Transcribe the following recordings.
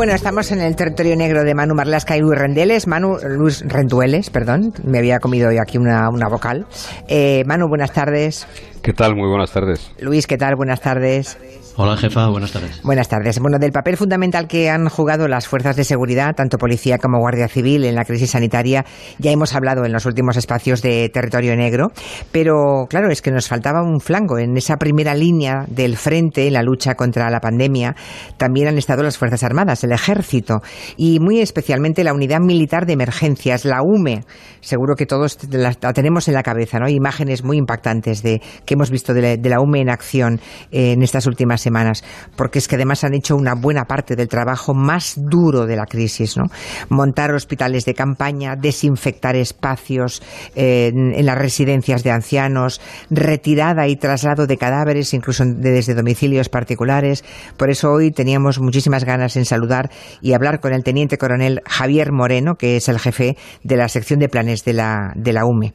Bueno, estamos en el territorio negro de Manu Marlasca y Luis Rendeles. Manu, Luis Rendueles, perdón, me había comido hoy aquí una, una vocal. Eh, Manu, buenas tardes. ¿Qué tal? Muy buenas tardes. Luis, ¿qué tal? Buenas tardes. Hola jefa, buenas tardes. Buenas tardes. Bueno, del papel fundamental que han jugado las fuerzas de seguridad, tanto policía como guardia civil, en la crisis sanitaria, ya hemos hablado en los últimos espacios de territorio negro, pero claro, es que nos faltaba un flanco. En esa primera línea del frente, en la lucha contra la pandemia, también han estado las Fuerzas Armadas, el Ejército y muy especialmente la Unidad Militar de Emergencias, la UME. Seguro que todos la, tenemos en la cabeza, ¿no? Imágenes muy impactantes de que hemos visto de la, UME en acción eh, en estas últimas semanas, porque es que además han hecho una buena parte del trabajo más duro de la crisis, ¿no? Montar hospitales de campaña, desinfectar espacios eh, en, las residencias de ancianos, retirada y traslado de cadáveres, incluso de, desde domicilios particulares. Por eso hoy teníamos muchísimas ganas en saludar y hablar con el teniente coronel Javier Moreno, que es el jefe de la sección de planes de la, de la UME.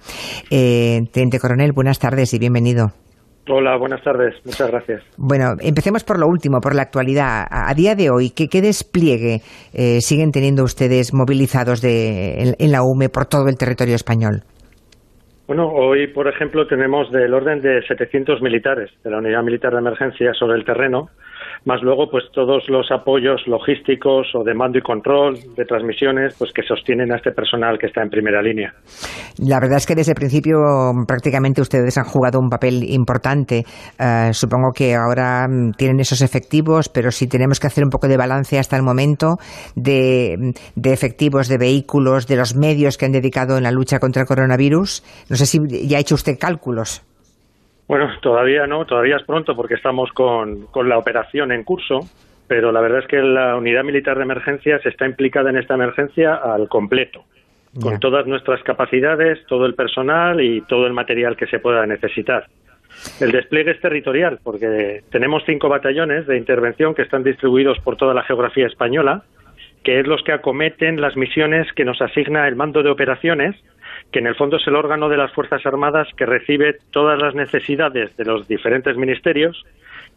Eh, teniente coronel, buenas tardes y bienvenido. Hola, buenas tardes. Muchas gracias. Bueno, empecemos por lo último, por la actualidad. A, día de hoy, ¿qué, qué despliegue eh, siguen teniendo ustedes movilizados de, en, en, la UME por todo el territorio español? Bueno, hoy, por ejemplo, tenemos del orden de 700 militares de la Unidad Militar de Emergencia sobre el terreno más luego pues todos los apoyos logísticos o de mando y control de transmisiones pues que sostienen a este personal que está en primera línea. La verdad es que desde el principio prácticamente ustedes han jugado un papel importante. Uh, supongo que ahora mm, tienen esos efectivos, pero si tenemos que hacer un poco de balance hasta el momento de, de efectivos, de vehículos, de los medios que han dedicado en la lucha contra el coronavirus, no sé si ya ha hecho usted cálculos. Bueno, todavía no, todavía es pronto porque estamos con, con, la operación en curso, pero la verdad es que la Unidad Militar de Emergencias está implicada en esta emergencia al completo, con todas nuestras capacidades, todo el personal y todo el material que se pueda necesitar. El despliegue es territorial, porque tenemos cinco batallones de intervención que están distribuidos por toda la geografía española, que es los que acometen las misiones que nos asigna el mando de operaciones, que en el fondo es el órgano de las Fuerzas Armadas que recibe todas las necesidades de los diferentes ministerios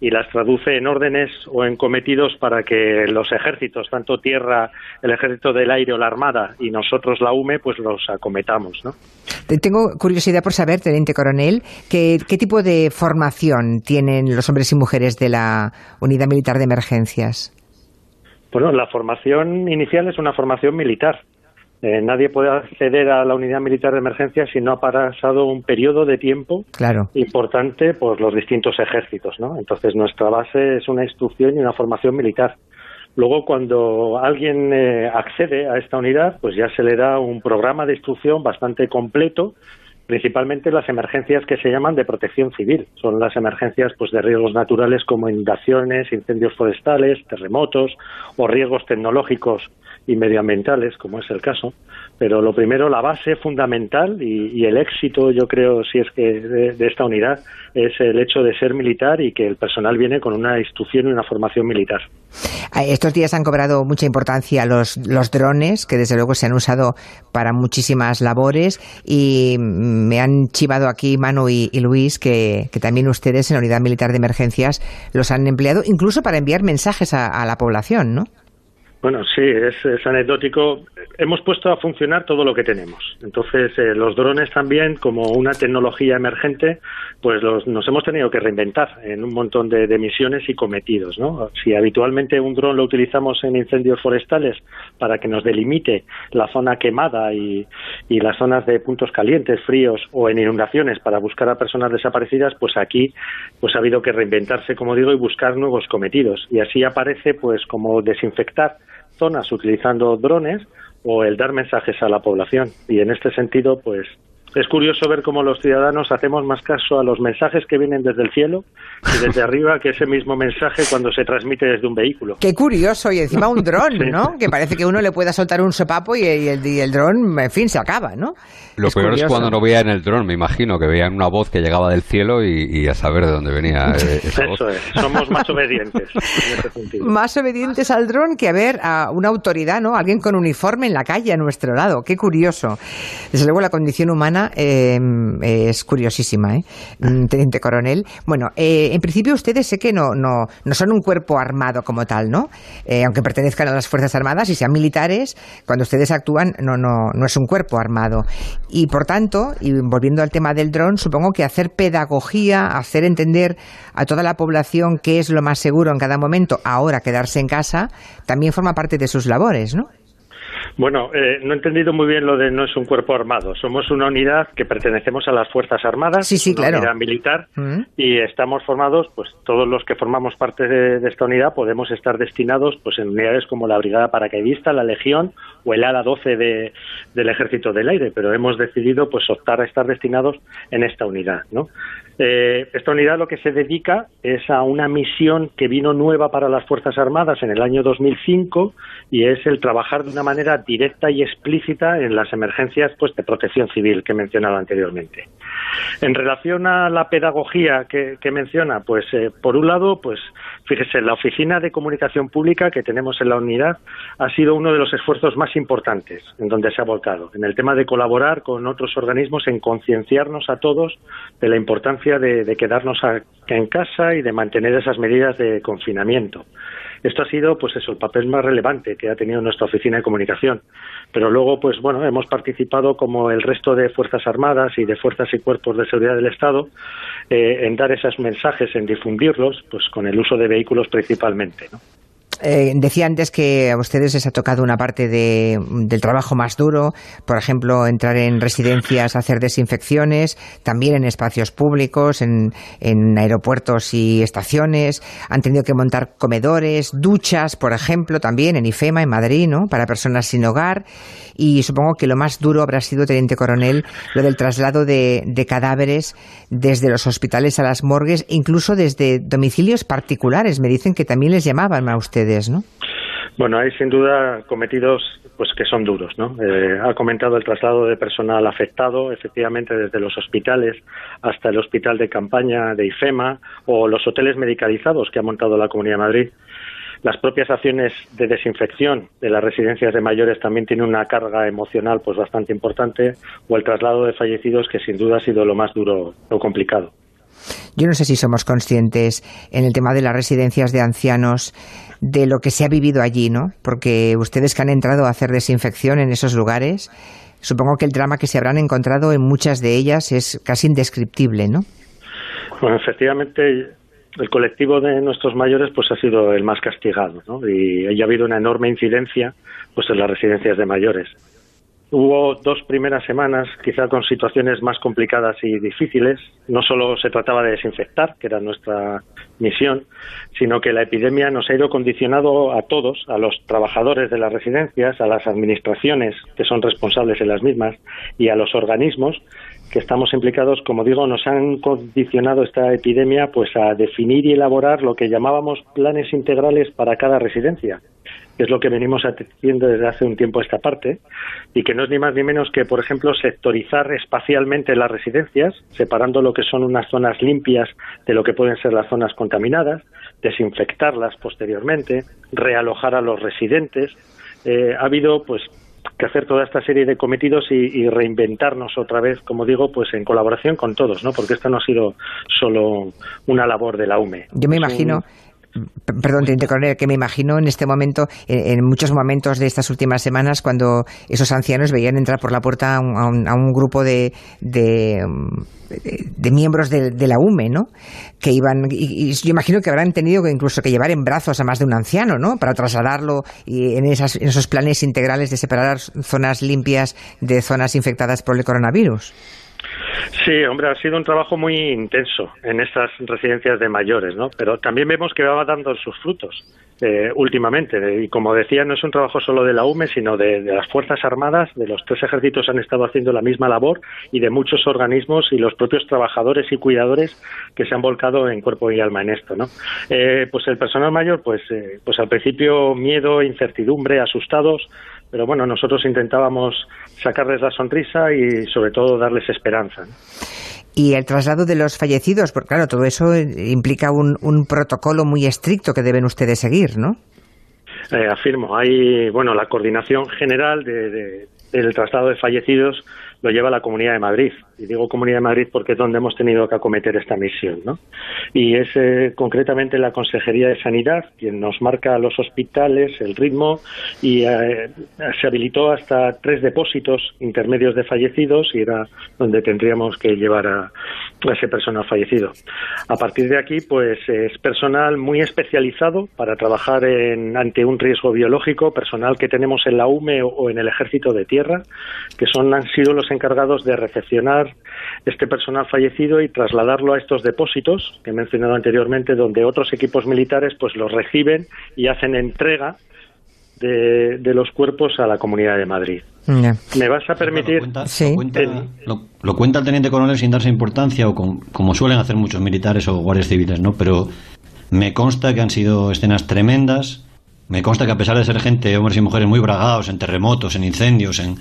y las traduce en órdenes o en cometidos para que los ejércitos, tanto tierra, el ejército del aire o la armada y nosotros la UME, pues los acometamos, ¿no? Tengo curiosidad por saber, teniente coronel, ¿qué, qué tipo de formación tienen los hombres y mujeres de la Unidad Militar de Emergencias? Bueno, la formación inicial es una formación militar. Eh, nadie puede acceder a la unidad militar de emergencia si no ha pasado un periodo de tiempo claro. importante por los distintos ejércitos, ¿no? Entonces nuestra base es una instrucción y una formación militar. Luego, cuando alguien eh, accede a esta unidad, pues ya se le da un programa de instrucción bastante completo, principalmente las emergencias que se llaman de protección civil. Son las emergencias pues, de riesgos naturales como inundaciones, incendios forestales, terremotos o riesgos tecnológicos y medioambientales, como es el caso. Pero lo primero, la base fundamental y, el éxito, yo creo, si es que de, de, esta unidad, es el hecho de ser militar y que el personal viene con una instrucción y una formación militar. Estos días han cobrado mucha importancia los, los drones, que desde luego se han usado para muchísimas labores y me han chivado aquí Manu y, Luis que, que, también ustedes en la Unidad Militar de Emergencias los han empleado incluso para enviar mensajes a la población, ¿no? Bueno, sí, es, anecdótico. Hemos puesto a funcionar todo lo que tenemos. Entonces, eh, los drones también, como una tecnología emergente, pues los, nos hemos tenido que reinventar en un montón de, de, misiones y cometidos, ¿no? Si habitualmente un dron lo utilizamos en incendios forestales para que nos delimite la zona quemada y, y las zonas de puntos calientes, fríos o en inundaciones para buscar a personas desaparecidas, pues aquí pues ha habido que reinventarse, como digo, y buscar nuevos cometidos. Y así aparece, pues, como desinfectar zonas utilizando drones o el dar mensajes a la población. Y en este sentido, pues es curioso ver cómo los ciudadanos hacemos más caso a los mensajes que vienen desde el cielo y desde arriba que ese mismo mensaje cuando se transmite desde un vehículo. Qué curioso, y encima un dron, sí. ¿no? Que parece que uno le pueda soltar un sopapo y el, y el dron, en fin, se acaba, ¿no? Lo es peor curioso. es cuando no veían el dron, me imagino, que veían una voz que llegaba del cielo y, y a saber de dónde venía eh, esa Eso voz. es, somos más obedientes en ese sentido. Más obedientes al dron que a ver a una autoridad, ¿no? Alguien con uniforme en la calle a nuestro lado. Qué curioso. Desde luego la condición humana em, es curiosísima, ¿eh? Mm, Teniente Coronel. Bueno, eh, en principio ustedes sé que no, no, no son un cuerpo armado como tal, ¿no? Eh, aunque pertenezcan a las Fuerzas Armadas y sean militares, cuando ustedes actúan no, no, no es un cuerpo armado. Y por tanto, y volviendo al tema del dron, supongo que hacer pedagogía, hacer entender a toda la población qué es lo más seguro en cada momento, ahora quedarse en casa, también forma parte de sus labores, ¿no? Bueno, eh, no he entendido muy bien lo de no es un cuerpo armado. Somos una unidad que pertenecemos a las Fuerzas Armadas, sí, sí, una unidad militar, mm. y estamos formados, pues todos los que formamos parte de, esta unidad podemos estar destinados pues en unidades como la Brigada Paracaidista, la Legión o el ALA 12 de, del Ejército del Aire, pero hemos decidido pues optar a estar destinados en esta unidad. Eh, esta unidad lo que se dedica es a una misión que vino nueva para las Fuerzas Armadas en el año 2005 y es el trabajar de una manera directa y explícita en las emergencias pues, de protección civil que he mencionado anteriormente. En relación a la pedagogía que, menciona, pues eh, por un lado, pues fíjese, la oficina de comunicación pública que tenemos en la unidad ha sido uno de los esfuerzos más importantes en donde se ha volcado, en el tema de colaborar con otros organismos en concienciarnos a todos de la importancia de, quedarnos en casa y de mantener esas medidas de confinamiento. Esto ha sido, pues eso, el papel más relevante que ha tenido nuestra oficina de comunicación. Pero luego, pues bueno, hemos participado como el resto de Fuerzas Armadas y de Fuerzas y Cuerpos de Seguridad del Estado eh, en dar esos mensajes, en difundirlos, pues con el uso de vehículos principalmente, ¿no? Eh, decía antes que a ustedes les ha tocado una parte de, del trabajo más duro, por ejemplo, entrar en residencias, hacer desinfecciones, también en espacios públicos, en, en aeropuertos y estaciones. Han tenido que montar comedores, duchas, por ejemplo, también en IFEMA, en Madrid, ¿no? Para personas sin hogar. Y supongo que lo más duro habrá sido, Teniente Coronel, lo del traslado de, de cadáveres desde los hospitales a las morgues, incluso desde domicilios particulares. Me dicen que también les llamaban a ustedes. Bueno, hay sin duda cometidos pues que son duros, ¿no? Eh, ha comentado el traslado de personal afectado, efectivamente desde los hospitales hasta el hospital de campaña de IFEMA o los hoteles medicalizados que ha montado la Comunidad de Madrid. Las propias acciones de desinfección de las residencias de mayores también tienen una carga emocional pues bastante importante o el traslado de fallecidos que sin duda ha sido lo más duro, lo complicado. Yo no sé si somos conscientes en el tema de las residencias de ancianos de lo que se ha vivido allí, ¿no? Porque ustedes que han entrado a hacer desinfección en esos lugares, supongo que el drama que se habrán encontrado en muchas de ellas es casi indescriptible, ¿no? Bueno, efectivamente, el colectivo de nuestros mayores pues ha sido el más castigado, ¿no? Y ha habido una enorme incidencia pues en las residencias de mayores. Hubo dos primeras semanas, quizá con situaciones más complicadas y difíciles. No solo se trataba de desinfectar, que era nuestra misión, sino que la epidemia nos ha ido condicionado a todos, a los trabajadores de las residencias, a las administraciones que son responsables en las mismas y a los organismos que estamos implicados, como digo, nos han condicionado esta epidemia pues a definir y elaborar lo que llamábamos planes integrales para cada residencia que es lo que venimos haciendo desde hace un tiempo esta parte, y que no es ni más ni menos que, por ejemplo, sectorizar espacialmente las residencias, separando lo que son unas zonas limpias de lo que pueden ser las zonas contaminadas, desinfectarlas posteriormente, realojar a los residentes. Eh, ha habido, pues, que hacer toda esta serie de cometidos y, reinventarnos otra vez, como digo, pues en colaboración con todos, ¿no? Porque esto no ha sido solo una labor de la UME. Yo me imagino perdón, Teniente Coronel, que me imagino en este momento, en, muchos momentos de estas últimas semanas, cuando esos ancianos veían entrar por la puerta a un, grupo de, de, miembros de, la UME, ¿no? Que iban, y, yo imagino que habrán tenido que incluso que llevar en brazos a más de un anciano, ¿no? Para trasladarlo y en, esas, en esos planes integrales de separar zonas limpias de zonas infectadas por el coronavirus. Sí, hombre, ha sido un trabajo muy intenso en estas residencias de mayores, ¿no? Pero también vemos que va dando sus frutos eh, últimamente. Y como decía, no es un trabajo solo de la UME, sino de, las Fuerzas Armadas, de los tres ejércitos han estado haciendo la misma labor y de muchos organismos y los propios trabajadores y cuidadores que se han volcado en cuerpo y alma en esto, ¿no? Eh, pues el personal mayor, pues, eh, pues al principio miedo, incertidumbre, asustados, pero bueno, nosotros intentábamos sacarles la sonrisa y sobre todo darles esperanza. Y el traslado de los fallecidos, porque claro, todo eso implica un, un protocolo muy estricto que deben ustedes seguir, ¿no? Eh, afirmo, hay, bueno, la coordinación general de, del traslado de fallecidos lo lleva la Comunidad de Madrid. Y digo Comunidad de Madrid porque es donde hemos tenido que acometer esta misión. ¿no? Y es eh, concretamente la Consejería de Sanidad quien nos marca los hospitales, el ritmo, y eh, se habilitó hasta tres depósitos intermedios de fallecidos y era donde tendríamos que llevar a, ese personal fallecido. A partir de aquí, pues es personal muy especializado para trabajar en, ante un riesgo biológico, personal que tenemos en la UME o en el Ejército de Tierra, que son han sido los encargados de recepcionar este personal fallecido y trasladarlo a estos depósitos que he mencionado anteriormente, donde otros equipos militares pues los reciben y hacen entrega de, los cuerpos a la Comunidad de Madrid. ¿Me vas a permitir? Lo cuenta, el teniente coronel sin darse importancia, o como suelen hacer muchos militares o guardias civiles, ¿no? Pero me consta que han sido escenas tremendas. Me consta que a pesar de ser gente, hombres y mujeres muy bragados en terremotos, en incendios, en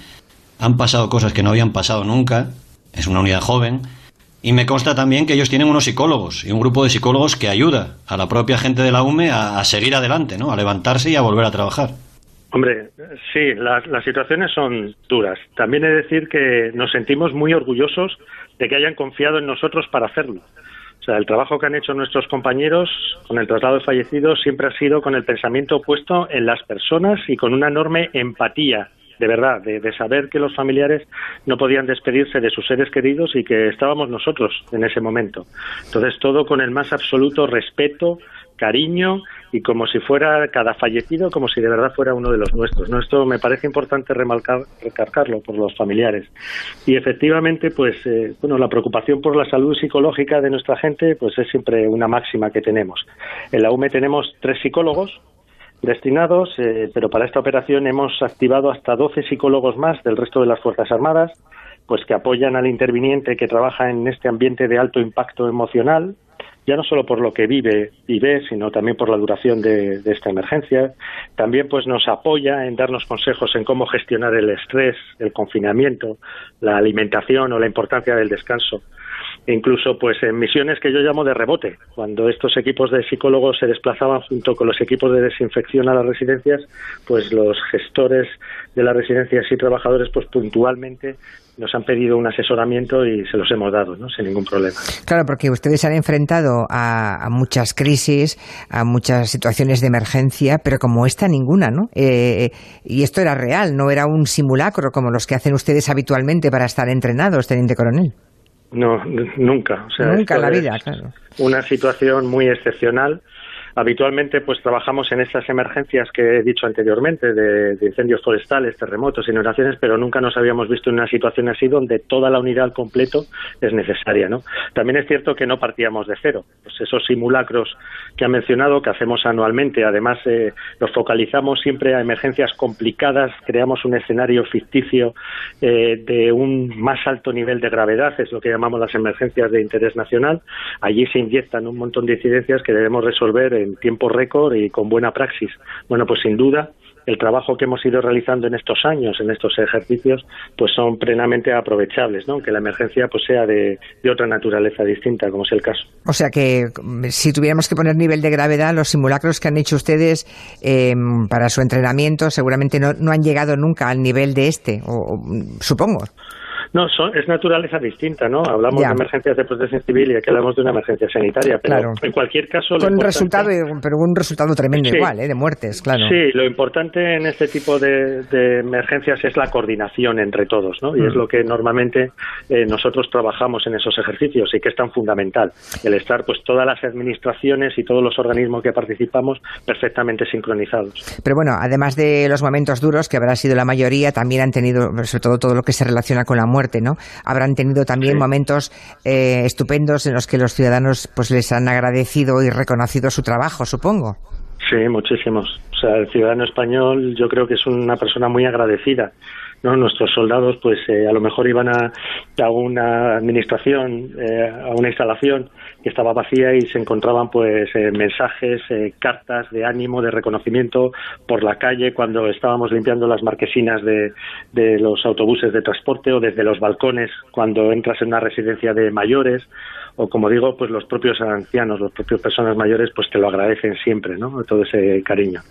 han pasado cosas que no habían pasado nunca. Es una unidad joven. Y me consta también que ellos tienen unos psicólogos y un grupo de psicólogos que ayuda a la propia gente de la UME a, seguir adelante, ¿no? A levantarse y a volver a trabajar. Hombre, sí, las situaciones son duras. También he de decir que nos sentimos muy orgullosos de que hayan confiado en nosotros para hacerlo. O sea, el trabajo que han hecho nuestros compañeros con el traslado de fallecidos siempre ha sido con el pensamiento puesto en las personas y con una enorme empatía de verdad, de, saber que los familiares no podían despedirse de sus seres queridos y que estábamos nosotros en ese momento. Entonces, todo con el más absoluto respeto, cariño y como si fuera cada fallecido, como si de verdad fuera uno de los nuestros. ¿no? Esto me parece importante remarcar, recargarlo por los familiares. Y efectivamente, pues, eh, bueno, la preocupación por la salud psicológica de nuestra gente, pues es siempre una máxima que tenemos. En la UME tenemos tres psicólogos, destinados, eh, pero para esta operación hemos activado hasta 12 psicólogos más del resto de las Fuerzas Armadas, pues que apoyan al interviniente que trabaja en este ambiente de alto impacto emocional, ya no solo por lo que vive y ve, sino también por la duración de, de, esta emergencia. También pues nos apoya en darnos consejos en cómo gestionar el estrés, el confinamiento, la alimentación o la importancia del descanso incluso pues en misiones que yo llamo de rebote, cuando estos equipos de psicólogos se desplazaban junto con los equipos de desinfección a las residencias, pues los gestores de las residencias y trabajadores pues puntualmente nos han pedido un asesoramiento y se los hemos dado, ¿no? sin ningún problema. Claro, porque ustedes han enfrentado a, muchas crisis, a muchas situaciones de emergencia, pero como esta ninguna, ¿no? Eh, y esto era real, no era un simulacro como los que hacen ustedes habitualmente para estar entrenados, teniente coronel. No, nunca. O sea, nunca en la vida, claro. Una situación muy excepcional Habitualmente, pues trabajamos en estas emergencias que he dicho anteriormente, de, incendios forestales, terremotos, inundaciones, pero nunca nos habíamos visto en una situación así donde toda la unidad al completo es necesaria, ¿no? También es cierto que no partíamos de cero. Pues esos simulacros que ha mencionado, que hacemos anualmente, además eh, los focalizamos siempre a emergencias complicadas, creamos un escenario ficticio eh, de un más alto nivel de gravedad, es lo que llamamos las emergencias de interés nacional. Allí se inyectan un montón de incidencias que debemos resolver tiempo récord y con buena praxis. Bueno, pues sin duda el trabajo que hemos ido realizando en estos años, en estos ejercicios, pues son plenamente aprovechables, ¿no? Aunque la emergencia pues sea de, otra naturaleza distinta, como es el caso. O sea que si tuviéramos que poner nivel de gravedad, los simulacros que han hecho ustedes em, para su entrenamiento seguramente no, no han llegado nunca al nivel de este, o, supongo. No, es naturaleza distinta, ¿no? Hablamos de emergencias de protección civil y aquí hablamos de una emergencia sanitaria, pero en cualquier caso... Con un resultado, pero un resultado tremendo igual, ¿eh? De muertes, claro. Sí, lo importante en este tipo de, emergencias es la coordinación entre todos, ¿no? Y es mm. lo que normalmente eh, nosotros trabajamos en esos ejercicios y que es tan fundamental, el estar pues todas las administraciones y todos los organismos que participamos perfectamente sincronizados. Pero bueno, además de los momentos duros, que habrá sido la mayoría, también han tenido, sobre todo todo lo que se relaciona con la muerte, muerte, ¿no? Habrán tenido también momentos eh, estupendos en los que los ciudadanos pues les han agradecido y reconocido su trabajo, supongo. Sí, muchísimos. O sea, el ciudadano español yo creo que es una persona muy agradecida. ¿No? Nuestros soldados, pues eh, a lo mejor iban a, a una administración, eh, a una instalación que estaba vacía y se encontraban pues eh, mensajes, eh, cartas de ánimo, de reconocimiento por la calle cuando estábamos limpiando las marquesinas de, de los autobuses de transporte o desde los balcones cuando entras en una residencia de mayores o como digo, pues los propios ancianos, los propios personas mayores, pues te lo agradecen siempre, ¿no? Todo ese cariño.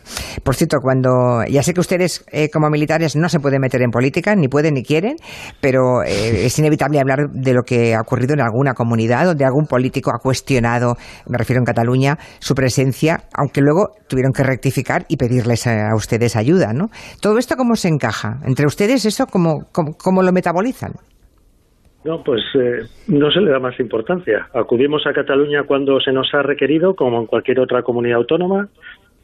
Por cierto, cuando ya sé que ustedes eh, como militares no se pueden meter en política, ni pueden ni quieren, pero eh, es inevitable hablar de lo que ha ocurrido en alguna comunidad donde algún político ha cuestionado, me refiero en Cataluña, su presencia, aunque luego tuvieron que rectificar y pedirles a, ustedes ayuda, ¿no? Todo esto cómo se encaja entre ustedes, eso cómo, cómo lo metabolizan. No, pues eh, no se le da más importancia. Acudimos a Cataluña cuando se nos ha requerido, como en cualquier otra comunidad autónoma.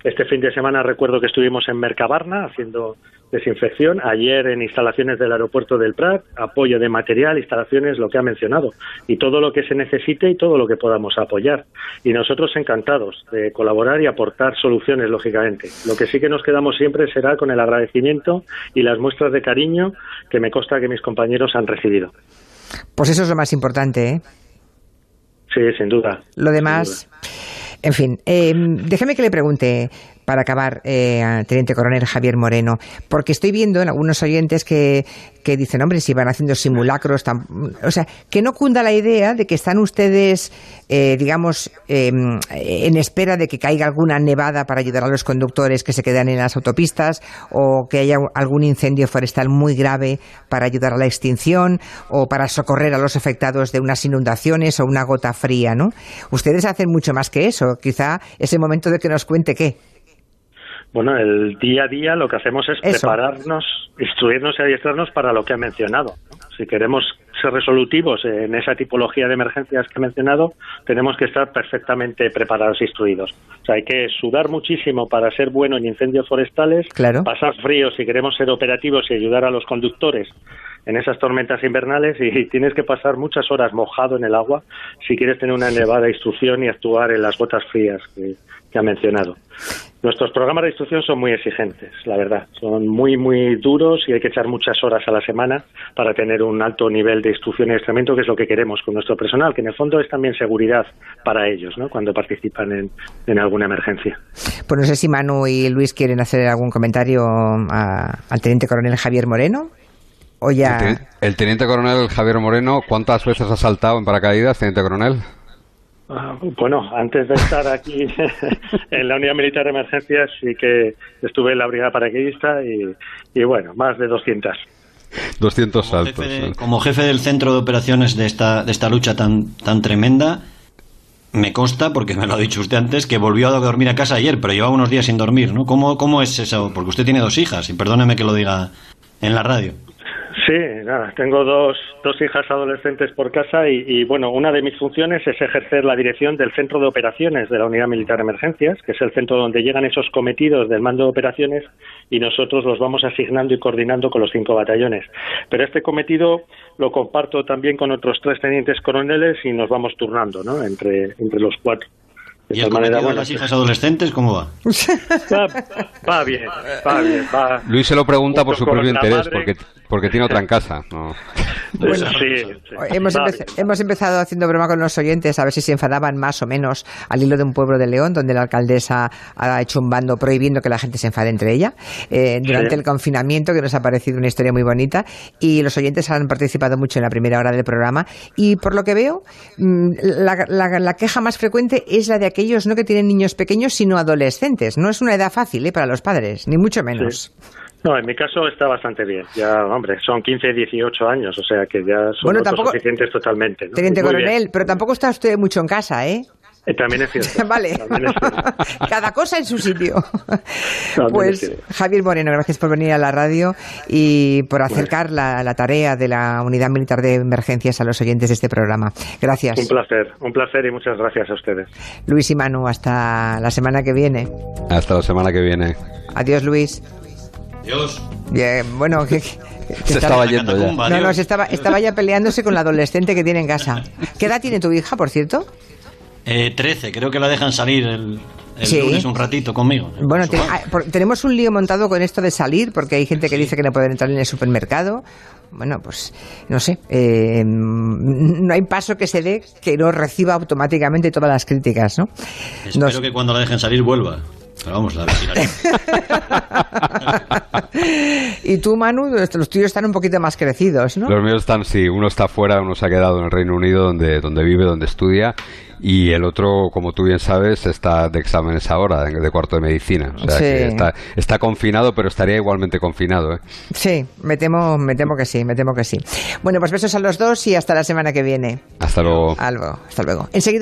Este fin de semana recuerdo que estuvimos en Mercabarna haciendo desinfección. Ayer en instalaciones del aeropuerto del Prat, apoyo de material, instalaciones, lo que ha mencionado. Y todo lo que se necesite y todo lo que podamos apoyar. Y nosotros encantados de colaborar y aportar soluciones, lógicamente. Lo que sí que nos quedamos siempre será con el agradecimiento y las muestras de cariño que me consta que mis compañeros han recibido. Pues eso es lo más importante, ¿eh? Sí, sin duda. Lo demás, en fin, eh, déjeme que le pregunte, para acabar, eh, Teniente Coronel Javier Moreno, porque estoy viendo en algunos oyentes que, que dicen, hombre, si van haciendo simulacros, o sea, que no cunda la idea de que están ustedes, eh, digamos, em, en espera de que caiga alguna nevada para ayudar a los conductores que se quedan en las autopistas o que haya algún incendio forestal muy grave para ayudar a la extinción o para socorrer a los afectados de unas inundaciones o una gota fría, ¿no? Ustedes hacen mucho más que eso. Quizá es el momento de que nos cuente qué. Bueno, el día a día lo que hacemos es prepararnos, instruirnos y adiestrarnos para lo que ha mencionado. Si queremos ser resolutivos en esa tipología de emergencias que he mencionado, tenemos que estar perfectamente preparados e instruidos. O sea, hay que sudar muchísimo para ser bueno en incendios forestales, pasar frío si queremos ser operativos y ayudar a los conductores en esas tormentas invernales y tienes que pasar muchas horas mojado en el agua si quieres tener una elevada instrucción y actuar en las gotas frías que, que ha mencionado. Nuestros programas de instrucción son muy exigentes, la verdad. Son muy, muy duros y hay que echar muchas horas a la semana para tener un alto nivel de instrucción y adiestramiento, que es lo que queremos con nuestro personal, que en el fondo es también seguridad para ellos, ¿no? Cuando participan en, en alguna emergencia. Pues no sé si Manu y Luis quieren hacer algún comentario al teniente coronel Javier Moreno. O ya... el, el teniente coronel Javier Moreno, ¿cuántas veces ha saltado en paracaídas, teniente coronel? Ah, bueno, antes de estar aquí en la Unidad Militar de Emergencias sí que estuve en la Brigada Paracaidista y, bueno, más de 200. 200 saltos. Como jefe del centro de operaciones de esta, de esta lucha tan, tan tremenda, me consta, porque me lo ha dicho usted antes, que volvió a dormir a casa ayer, pero llevaba unos días sin dormir, ¿no? ¿Cómo, cómo es eso? Porque usted tiene dos hijas, y perdóneme que lo diga en la radio. Sí, nada, tengo dos, dos hijas adolescentes por casa y, bueno, una de mis funciones es ejercer la dirección del centro de operaciones de la Unidad Militar de Emergencias, que es el centro donde llegan esos cometidos del mando de operaciones y nosotros los vamos asignando y coordinando con los cinco batallones. Pero este cometido lo comparto también con otros tres tenientes coroneles y nos vamos turnando, ¿no? Entre, entre los cuatro. ¿Y el manera, de las hijas adolescentes cómo va? va? bien, va bien. Va Luis se lo pregunta por su propio interés, porque, porque tiene otra en casa. No. Bueno, sí, Hemos, hemos, empezado haciendo broma con los oyentes a ver si se enfadaban más o menos al hilo de un pueblo de León, donde la alcaldesa ha hecho un bando prohibiendo que la gente se enfade entre ella eh, durante el confinamiento, que nos ha parecido una historia muy bonita. Y los oyentes han participado mucho en la primera hora del programa. Y por lo que veo, mm, la, la queja más frecuente es la de aquellos no que tienen niños pequeños, sino adolescentes. No es una edad fácil ¿eh? para los padres, ni mucho menos. No, en mi caso está bastante bien. Ya, hombre, son 15, 18 años, o sea que ya son bueno, suficientes totalmente. Teniente Coronel, pero tampoco está usted mucho en casa, ¿eh? eh también es cierto. vale. Cada cosa en su sitio. pues Javier Moreno, gracias por venir a la radio y por acercar la, la, tarea de la Unidad Militar de Emergencias a los oyentes de este programa. Gracias. Un placer, un placer y muchas gracias a ustedes. Luis y Manu, hasta la semana que viene. Hasta la semana que viene. Adiós, Luis. Dios. Bien, bueno, que, se estaba yendo ya. No, no, se estaba, estaba ya peleándose con la adolescente que tiene en casa. ¿Qué edad tiene tu hija, por cierto? Eh, 13, creo que la dejan salir el, el lunes un ratito conmigo. Bueno, ah, tenemos un lío montado con esto de salir, porque hay gente que dice que no pueden entrar en el supermercado. bueno, pues no sé, eh, no hay paso que se dé que no reciba automáticamente todas las críticas, ¿no? Espero Nos- que cuando la dejen salir vuelva. Pero vamos, la y tú, Manu, los tuyos están un poquito más crecidos, ¿no? Los míos están, sí, uno está fuera, uno se ha quedado en el Reino Unido donde, donde vive, donde estudia, y el otro, como tú bien sabes, está de exámenes ahora, de, de cuarto de medicina. O sea Sí. que está, está confinado, pero estaría igualmente confinado. ¿eh? Sí, me temo, me temo que sí, me temo que sí. Bueno, pues besos a los dos y hasta la semana que viene. Hasta luego. Algo, hasta luego. Enseguida